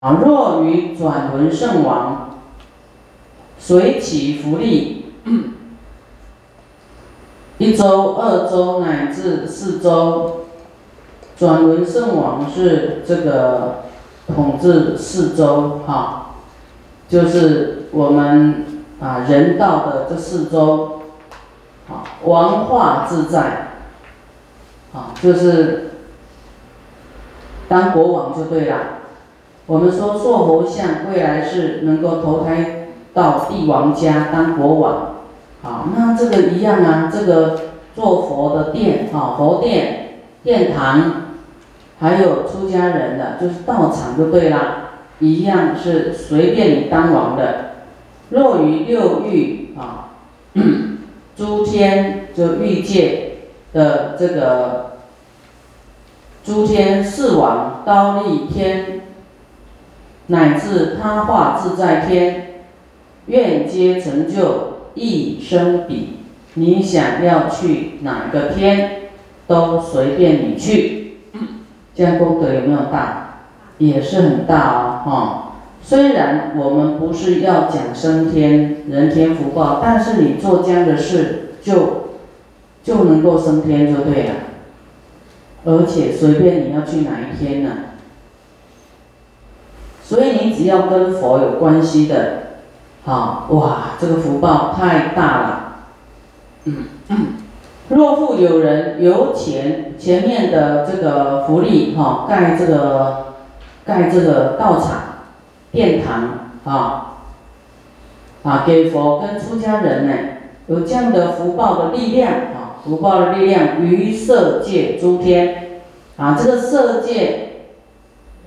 啊，若于转轮圣王随起福利，一周、二周乃至四周，转轮圣王是这个统治四周哈，就是我们啊人道的这四周，啊王化自在，啊就是当国王就对了。我们说做佛像，未来是能够投胎到帝王家当国王，好，那这个一样啊，这个做佛的殿啊，佛殿、殿堂，还有出家人的，就是道场就对啦，一样是随便你当王的。若于六欲啊，诸天就欲界的这个诸天四王刀立天。乃至他化自在天，愿皆成就一生彼。你想要去哪个天，都随便你去。这样功德有没有大？也是很大哦，哈。虽然我们不是要讲升天、人天福报，但是你做这样的事，就就能够升天就对了。而且随便你要去哪一天呢？所以你只要跟佛有关系的，好哇，这个福报太大了。嗯嗯，若复有人由前前面的这个福利哈，盖这个盖这个道场、殿堂啊，啊，给佛跟出家人呢，有这样的福报的力量啊，福报的力量于色界诸天啊，这个色界。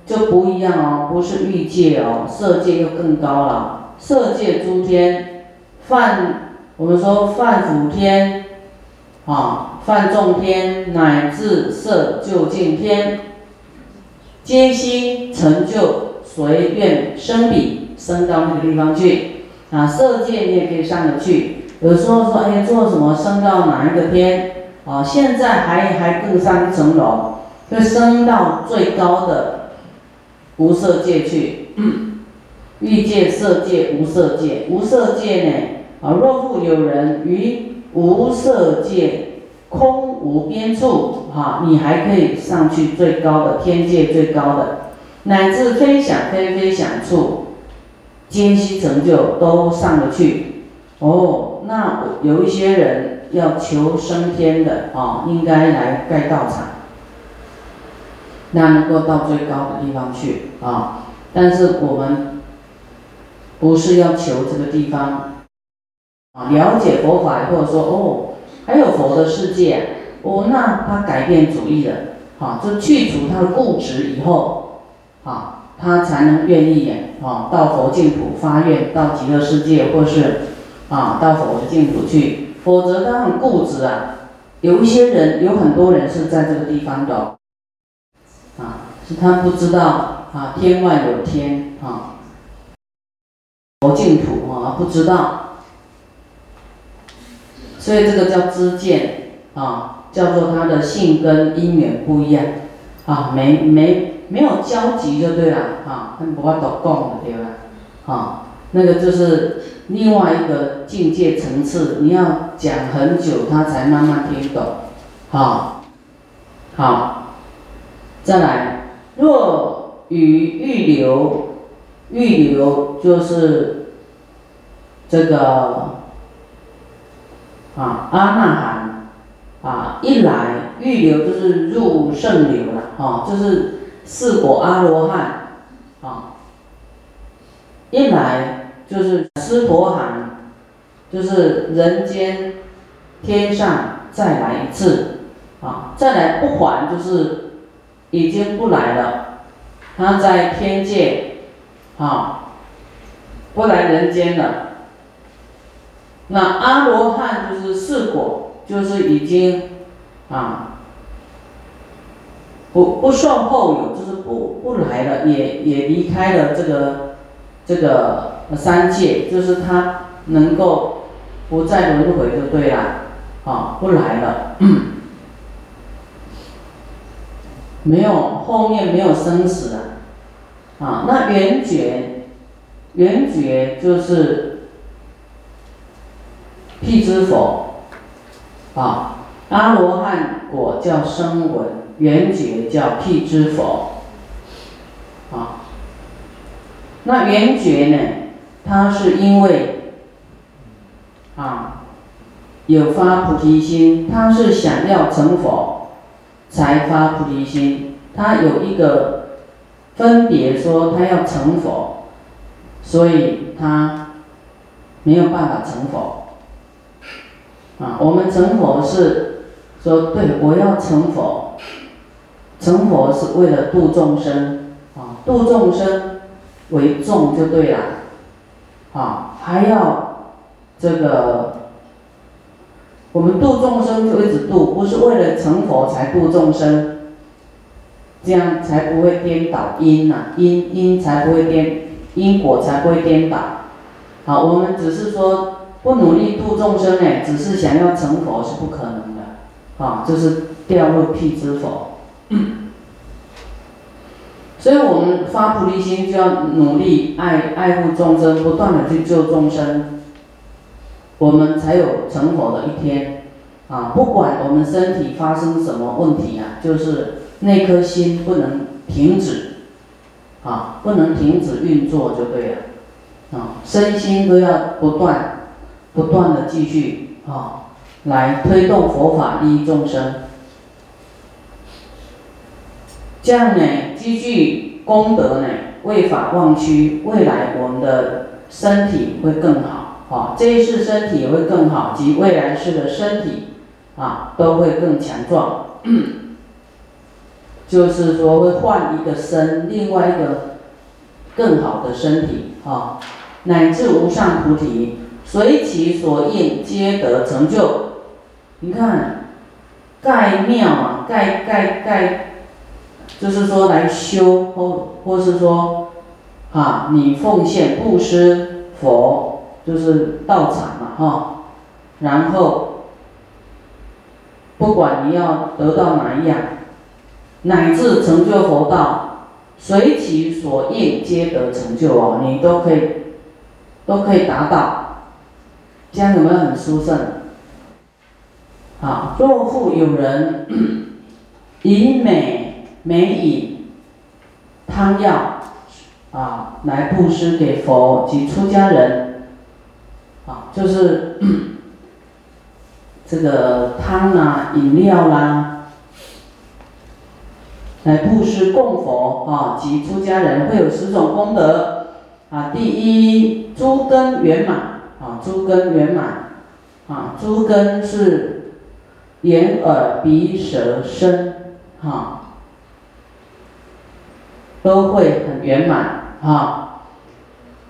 就不一样哦，不是欲界哦，色界又更高了。色界诸天，梵我们说梵辅天，啊，梵众天乃至色究竟天，皆悉成就随愿生彼，升到那个地方去。啊，色界你也可以上得去。有时候说，哎，做什么升到哪一个天？啊，现在还还更上一层楼，就升到最高的。无色界去，欲界、色界、无色界。无色界呢？啊，若复有人于无色界空无边处，哈，你还可以上去最高的天界，最高的，乃至非想非非想处，皆悉成就，都上得去。哦，那有一些人要求升天的，啊，应该来盖道场。那能够到最高的地方去啊，但是我们不是要求这个地方啊，了解佛法或者说哦，还有佛的世界哦，那他改变主意了，啊，就去除他的固执以后，啊，他才能愿意啊，到佛净土发愿，到极乐世界或是啊，到佛的净土去，否则他很固执啊。有一些人，有很多人是在这个地方的。是他不知道啊，天外有天啊，佛净土啊，不知道，所以这个叫知见啊，叫做他的性跟因缘不一样啊，没没没有交集就对了啊，他不法度讲的对吧？啊，那个就是另外一个境界层次，你要讲很久，他才慢慢听懂，好，好。再来，若与欲流，欲流就是这个啊阿那含啊一来欲流就是入圣流了。啊，就是四果阿罗汉。啊，一来就是湿婆含，就是人间天上再来一次。啊，再来不还就是。已经不来了，他在天界，啊，不来人间了。那阿罗汉就是四果，就是已经啊，不不受后有，就是不不来了，也也离开了这个这个三界，就是他能够不再轮回就对了，啊，不来了。没有后面没有生死啊，啊，那圆觉，圆觉就是辟支佛，啊，阿罗汉果叫声闻，圆觉叫辟支佛，啊，那圆觉呢，它是因为，啊，有发菩提心，他是想要成佛，才发菩提心，他有一个。分别说他要成佛，所以他没有办法成佛。啊，我们成佛是说，对我要成佛，成佛是为了度众生，啊，度众生为重就对了，啊，还要这个，我们度众生就一直度，不是为了成佛才度众生。这样才不会颠倒因呐，因因才不会颠，因果才不会颠倒。好，我们只是说不努力度众生呢，只是想要成佛是不可能的，啊，就是掉入辟支佛。所以我们发菩提心就要努力爱爱护众生，不断的去救众生，我们才有成佛的一天。啊，不管我们身体发生什么问题啊，就是。那颗心不能停止，啊，不能停止运作就对了，啊，身心都要不断、不断的继续啊，来推动佛法利益众生。这样呢，积聚功德呢，为法忘躯，未来我们的身体会更好，啊，这一世身体也会更好，及未来世的身体啊，都会更强壮。就是说会换一个身，另外一个更好的身体啊，乃至无上菩提，随其所应，皆得成就。你看，盖庙啊，盖盖盖，就是说来修或或是说啊，你奉献布施佛，就是道场嘛哈，然后不管你要得到哪一样。乃至成就佛道，随其所应，皆得成就哦。你都可以，都可以达到，这样有没有很殊胜？好，若复有人以美美以汤药啊来布施给佛及出家人，就是 这个汤啊、饮料啦。来布施供佛啊及出家人会有十种功德啊。第一，诸根圆满啊，诸根圆满啊，诸根是眼耳鼻舌身哈，都会很圆满啊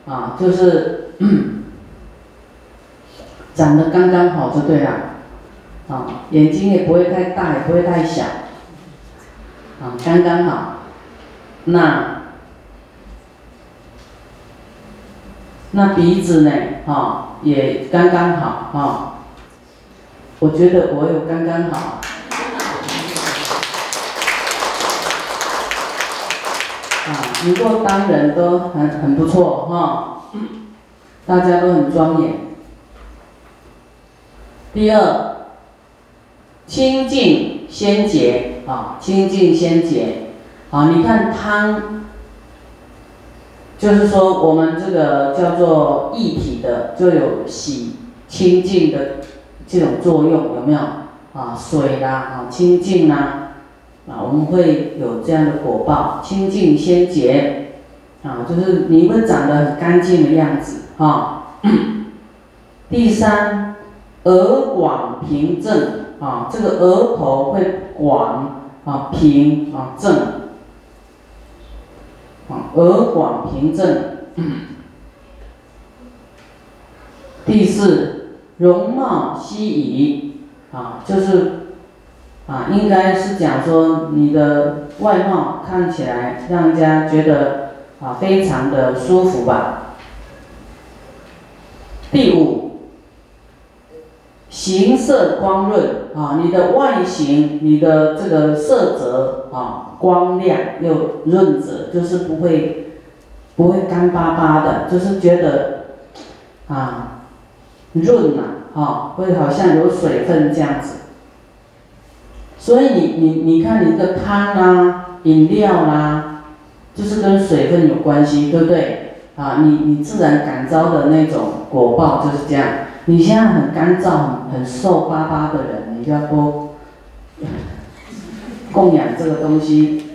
啊，就是 长得刚刚好就对了啊，眼睛也不会太大，也不会太小。啊，刚刚好，那那鼻子呢？哈，也刚刚好哈。我觉得我有刚刚好。啊，不过当人都很很不错哈，大家都很庄严。第二，清净先洁。啊，清净先洁，啊，你看汤，就是说我们这个叫做一体的，就有洗清净的这种作用，有没有？啊，水啦，啊，清净啦，啊，我们会有这样的果报，清净先洁，啊，就是你会长得很干净的样子，啊。第三，额广平正。啊，这个额头会广啊平啊正啊额广平正。第四，容貌稀仪啊，就是啊，应该是讲说你的外貌看起来让人家觉得啊非常的舒服吧。第五。形色光润啊，你的外形，你的这个色泽啊，光亮又润泽，就是不会不会干巴巴的，就是觉得啊润呐，哈，会好像有水分这样子。所以你你你看你的汤啦、饮料啦，就是跟水分有关系，对不对？啊，你你自然感召的那种果报就是这样。你现在很干燥、很瘦巴巴的人，你就要多供养这个东西。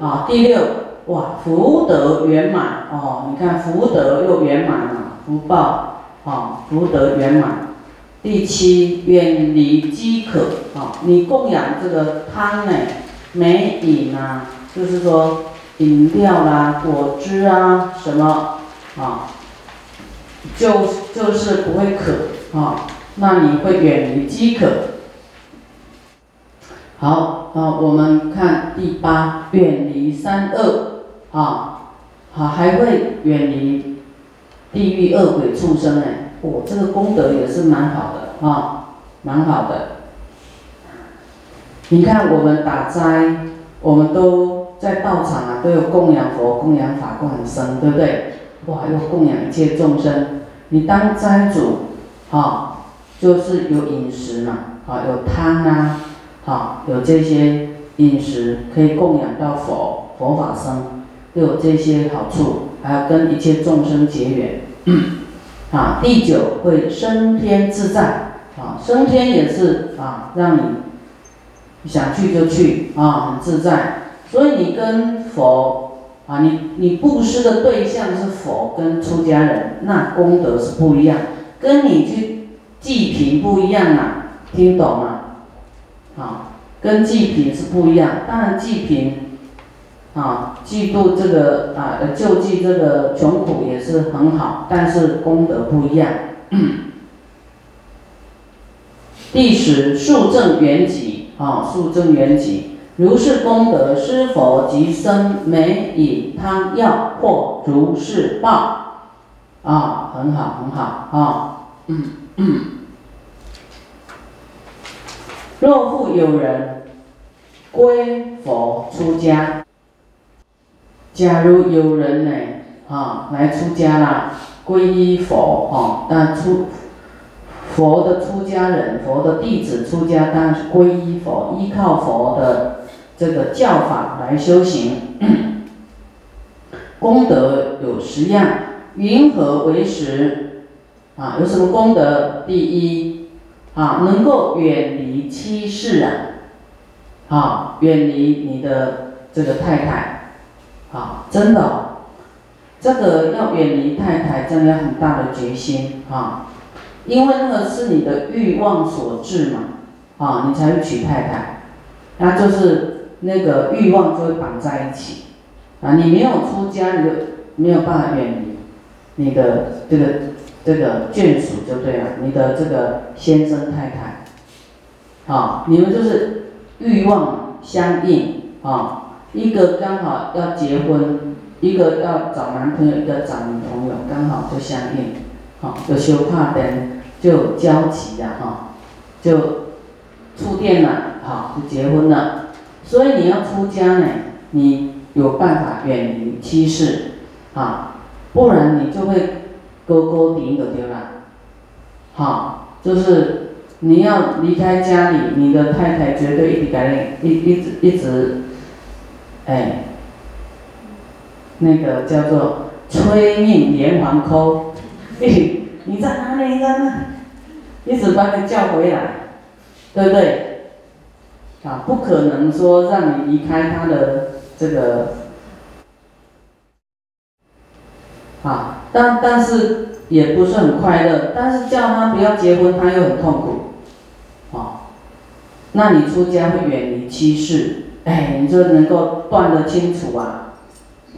啊，第六，哇，福德圆满哦，你看福德又圆满了，福报啊，福德圆满。第七，远离饥渴啊！你供养这个汤呢、美饮啊，就是说饮料啦、果汁啊什么啊，就就是不会渴啊，那你会远离饥渴。好啊，我们看第八，远离三恶啊，好还会远离地狱恶鬼畜生呢。哦，这个功德也是蛮好的啊，蛮好的。你看我们打斋，我们都在道场啊，都有供养佛、供养法、供养僧，对不对？哇，又供养一切众生。你当斋主，啊，就是有饮食嘛，啊，有汤啊，啊，有这些饮食可以供养到佛、佛法僧，都有这些好处，还要跟一切众生结缘。啊，第九会升天自在，啊，升天也是啊，让你想去就去啊，很自在。所以你跟佛啊，你你布施的对象是佛跟出家人，那功德是不一样，跟你去济贫不一样啊，听懂吗？啊，跟济贫是不一样，当然济贫。啊，嫉妒这个啊，救济这个穷苦也是很好，但是功德不一样。第十，数正缘起啊，数正缘起，如是功德，施佛及生美饮汤药或如是报啊，很好很好啊。嗯嗯。若复有人归佛出家。假如有人呢，啊，来出家啦，皈依佛，哈，但出佛的出家人，佛的弟子出家，当然是皈依佛，依靠佛的这个教法来修行，功德有十样，云何为十？啊，有什么功德？第一，啊，能够远离妻室啊，啊，远离你的这个太太。啊，真的，这个要远离太太，真的要很大的决心啊，因为那个是你的欲望所致嘛，啊，你才会娶太太，那就是那个欲望就会绑在一起，啊，你没有出家，你就没有办法远离你的这个这个眷属就对了，你的这个先生太太，啊，你们就是欲望相应啊。一个刚好要结婚，一个要找男朋友，一个找女朋友，刚好就相应，好，就修怕灯，就交集了哈，就触电了，好，就结婚了。所以你要出家呢，你有办法远离妻室，啊，不然你就会勾勾顶的对吧？好，就是你要离开家里，你的太太绝对一直改，一一直一直。哎，那个叫做催命连环扣，嘿，你在哪里？你在哪？一直把你叫回来，对不对？啊，不可能说让你离开他的这个，啊，但但是也不是很快乐，但是叫他不要结婚，他又很痛苦，啊，那你出家会远离妻室。哎，你就能够断得清楚啊，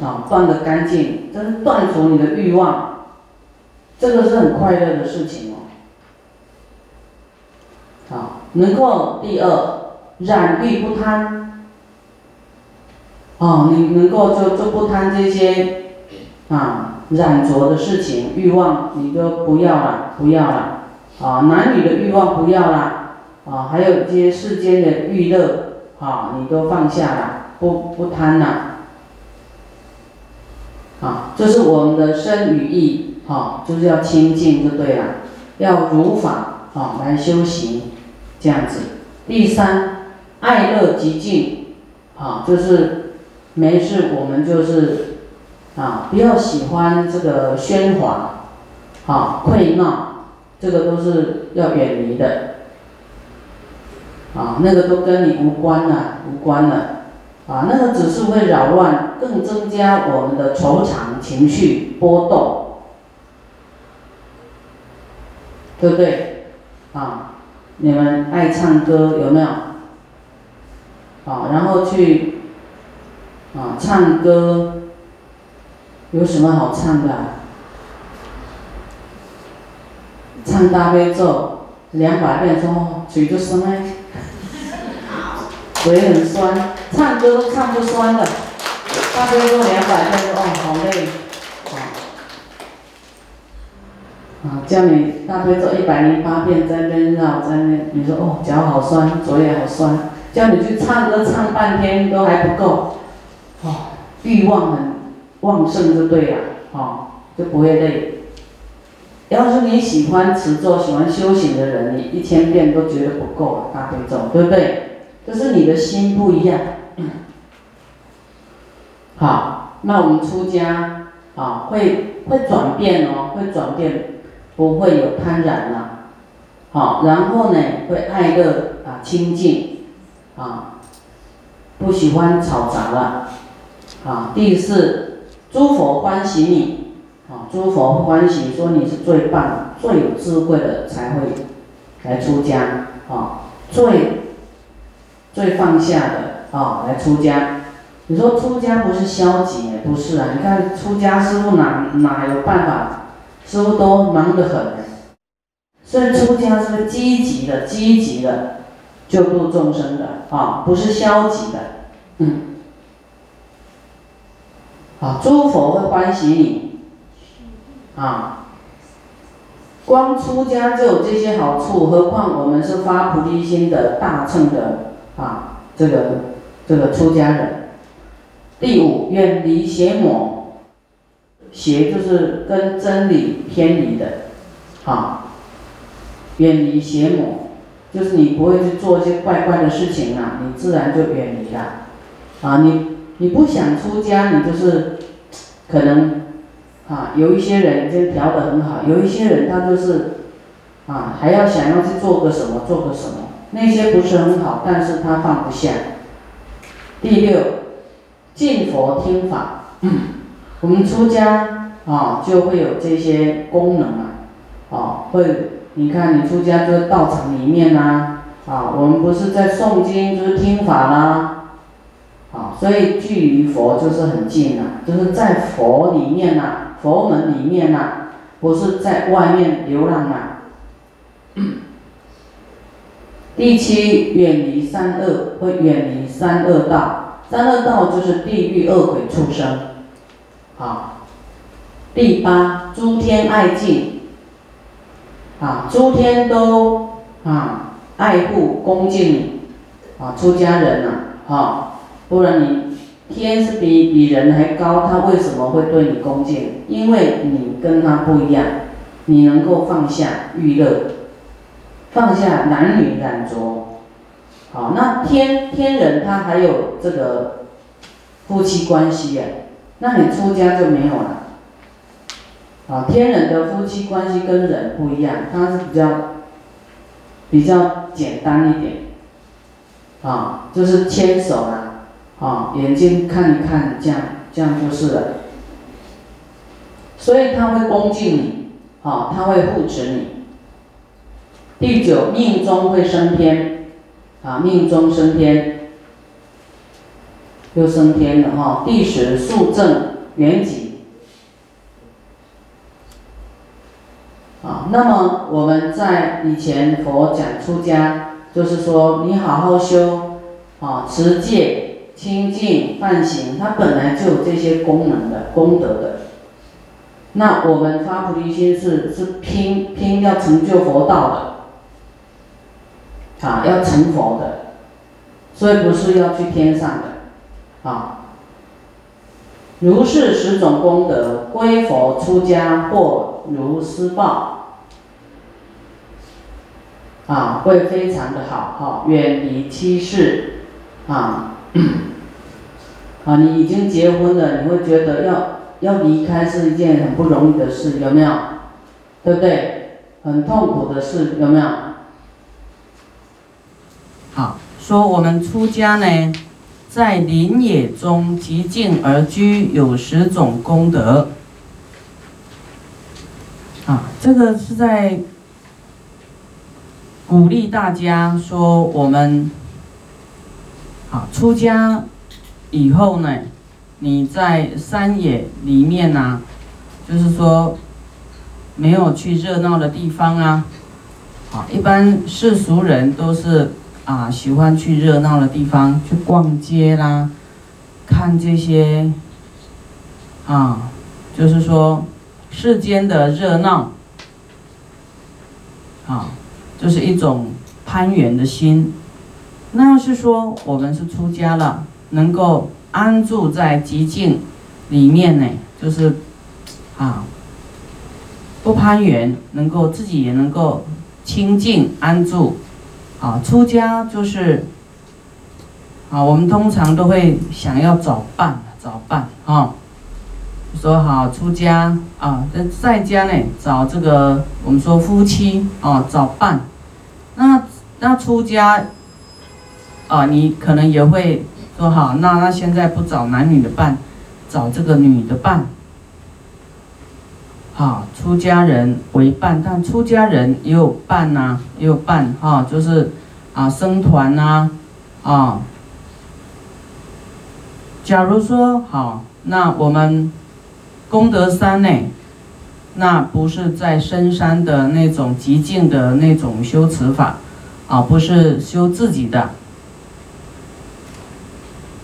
啊，断得干净，这是断除你的欲望，这个是很快乐的事情哦。好，能够第二染欲不贪，哦，你能够就就不贪这些啊染着的事情，欲望你都不要了，不要了，啊，男女的欲望不要了，啊，还有一些世间的欲乐。啊，你都放下了，不不贪了。啊，这是我们的身与意，啊，就是要清净就对了，要如法啊来修行，这样子。第三，爱乐极尽，啊，就是没事我们就是啊，不要喜欢这个喧哗，啊，溃闹，这个都是要远离的，啊，那个都跟你无关了，无关了。啊，那个只是会扰乱，更增加我们的惆怅情绪波动，对不对？啊，你们爱唱歌有没有？啊，然后去啊唱歌，有什么好唱的？唱大悲咒两百遍，之后嘴就酸了，嘴很酸。唱歌都唱不酸了，大悲咒两百遍，哦，好累，啊，啊，叫你大悲咒一百零八遍在那绕，在那，你说哦，脚好酸，左也好酸，叫你去唱歌唱半天都还不够，哦，欲望很旺盛就对了，哦，就不会累。要是你喜欢持咒、喜欢修行的人，你一千遍都觉得不够大悲咒，对不对？就是你的心不一样。好，那我们出家啊，会会转变哦，会转变，不会有贪婪了。好，然后呢，会爱乐啊，清净啊，不喜欢吵杂了。啊，第四，诸佛欢喜你，啊，诸佛欢喜说你是最棒、最有智慧的才会来出家，啊，最最放下的啊，来出家。你说出家不是消极，不是啊！你看出家师傅哪哪有办法？师傅都忙得很。所以出家是个积极的、积极的救度众生的啊，不是消极的。嗯。好，诸佛会欢喜你啊。光出家就有这些好处，何况我们是发菩提心的大乘的啊，这个这个出家人。第五，远离邪魔，邪就是跟真理偏离的，啊，远离邪魔，就是你不会去做一些怪怪的事情啊，你自然就远离了，啊，你你不想出家，你就是可能啊，有一些人已经调得很好，有一些人他就是啊，还要想要去做个什么，做个什么，那些不是很好，但是他放不下。第六。敬佛听法，我们出家啊就会有这些功能啊，啊会，你看你出家就道场里面呐，啊我们不是在诵经就是听法啦，啊所以距离佛就是很近呐，就是在佛里面呐，佛门里面呐，不是在外面流浪呐。第七，远离三恶，会远离三恶道。三恶道就是地狱恶鬼畜生，好。第八，诸天爱敬，啊，诸天都啊爱护恭敬，啊，出家人呐，好，不然你天是比比人还高，他为什么会对你恭敬？因为你跟他不一样，你能够放下欲乐，放下男女染着。好，那天天人他还有这个夫妻关系耶，那你出家就没有了。啊，天人的夫妻关系跟人不一样，他是比较比较简单一点，啊，就是牵手啊，啊，眼睛看一看，这样这样就是了。所以他会恭敬你，啊，他会护持你。第九，命中会升天。啊，命中升天，又升天了哈。第十，速正圆寂。啊，那么我们在以前佛讲出家，就是说你好好修，啊，持戒、清净、梵行，它本来就有这些功能的功德的。那我们发菩提心是是拼拼要成就佛道的。啊，要成佛的，所以不是要去天上的，啊。如是十种功德，归佛出家或如施报，啊，会非常的好哈，远离妻室，啊，啊，你已经结婚了，你会觉得要要离开是一件很不容易的事，有没有？对不对？很痛苦的事，有没有？好，说我们出家呢。在林野中极静而居，有十种功德。啊，这个是在鼓励大家说，我们啊出家以后呢，你在山野里面呐，就是说没有去热闹的地方啊。啊，一般世俗人都是。啊，喜欢去热闹的地方去逛街啦，看这些，啊，就是说世间的热闹，啊，就是一种攀缘的心。那要是说我们是出家了，能够安住在极静里面呢，就是啊，不攀缘，能够自己也能够清净安住。啊，出家就是，啊，我们通常都会想要找伴，找伴啊。说好出家啊，在在家呢找这个我们说夫妻啊，找伴。那那出家，啊，你可能也会说好，那那现在不找男女的伴，找这个女的伴。啊，出家人为伴，但出家人也有伴呐，也有伴哈，就是啊，僧团呐，啊。假如说好，那我们功德山呢，那不是在深山的那种极静的那种修持法，啊，不是修自己的，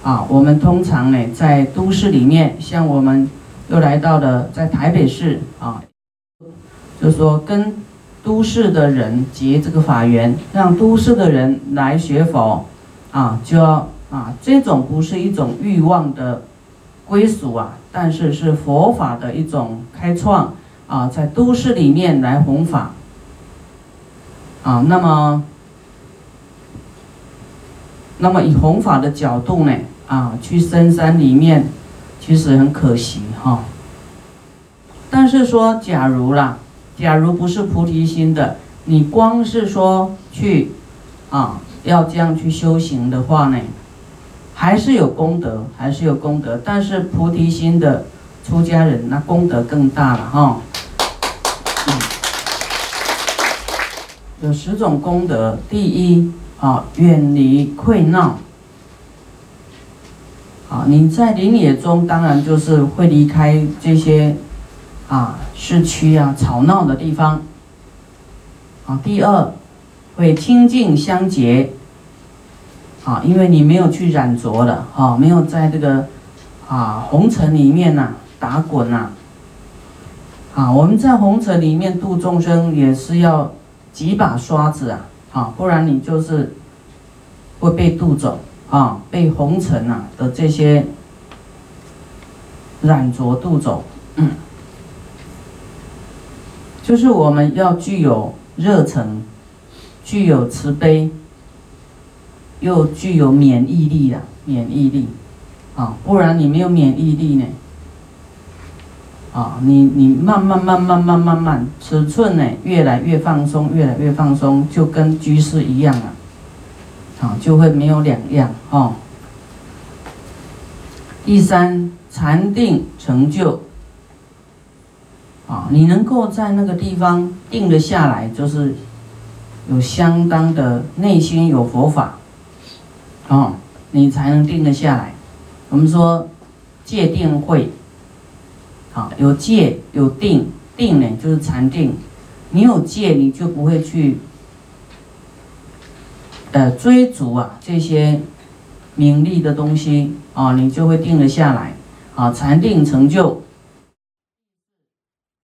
啊，我们通常呢在都市里面，像我们。又来到了在台北市啊，就说跟都市的人结这个法缘，让都市的人来学佛啊，就要啊，这种不是一种欲望的归属啊，但是是佛法的一种开创啊，在都市里面来弘法啊，那么那么以弘法的角度呢啊，去深山里面。其实很可惜哈，但是说，假如啦，假如不是菩提心的，你光是说去，啊，要这样去修行的话呢，还是有功德，还是有功德。但是菩提心的出家人，那功德更大了哈。有十种功德，第一啊，远离溃闹。啊，你在林野中，当然就是会离开这些啊市区啊吵闹的地方。啊，第二，会清净相结。啊，因为你没有去染浊了，啊，没有在这个啊红尘里面呐打滚呐。啊，我们在红尘里面度众生，也是要几把刷子啊，啊，不然你就是会被渡走。啊，被红尘啊的这些染浊渡走，嗯，就是我们要具有热忱，具有慈悲，又具有免疫力啊，免疫力，啊，不然你没有免疫力呢，啊，你你慢慢慢慢慢慢慢，尺寸呢越来越放松，越来越放松，就跟居士一样啊。啊，就会没有两样哦。第三，禅定成就。啊，你能够在那个地方定得下来，就是有相当的内心有佛法，啊，你才能定得下来。我们说戒定慧，啊，有戒有定，定呢就是禅定。你有戒，你就不会去。呃，追逐啊这些名利的东西啊，你就会定了下来啊，禅定成就